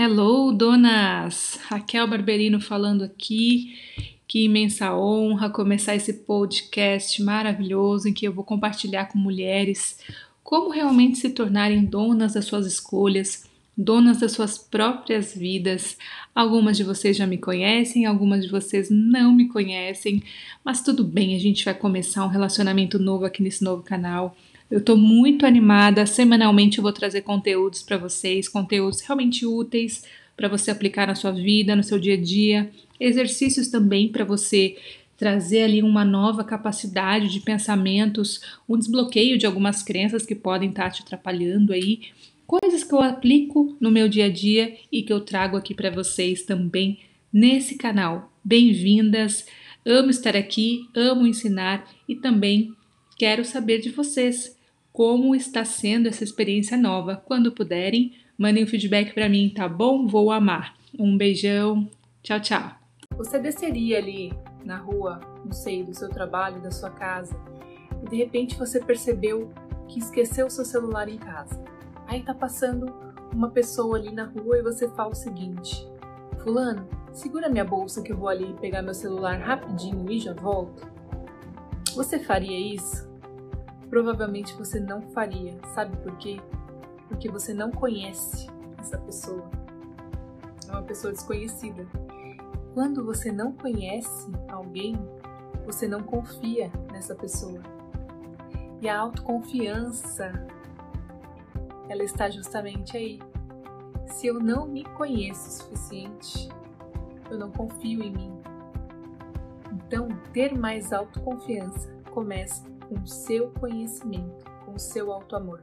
Hello, donas! Raquel Barberino falando aqui. Que imensa honra começar esse podcast maravilhoso em que eu vou compartilhar com mulheres como realmente se tornarem donas das suas escolhas, donas das suas próprias vidas. Algumas de vocês já me conhecem, algumas de vocês não me conhecem, mas tudo bem, a gente vai começar um relacionamento novo aqui nesse novo canal. Eu estou muito animada. Semanalmente eu vou trazer conteúdos para vocês, conteúdos realmente úteis para você aplicar na sua vida, no seu dia a dia, exercícios também para você trazer ali uma nova capacidade de pensamentos, um desbloqueio de algumas crenças que podem estar tá te atrapalhando aí, coisas que eu aplico no meu dia a dia e que eu trago aqui para vocês também nesse canal. Bem-vindas! Amo estar aqui, amo ensinar e também quero saber de vocês como está sendo essa experiência nova. Quando puderem, mandem um feedback para mim, tá bom? Vou amar. Um beijão. Tchau, tchau. Você desceria ali na rua, não sei, do seu trabalho, da sua casa, e de repente você percebeu que esqueceu o seu celular em casa. Aí tá passando uma pessoa ali na rua e você fala o seguinte: Fulano, segura minha bolsa que eu vou ali pegar meu celular rapidinho e já volto. Você faria isso? Provavelmente você não faria. Sabe por quê? Porque você não conhece essa pessoa. É uma pessoa desconhecida. Quando você não conhece alguém, você não confia nessa pessoa. E a autoconfiança, ela está justamente aí. Se eu não me conheço o suficiente, eu não confio em mim. Então, ter mais autoconfiança começa com o seu conhecimento, com o seu auto-amor.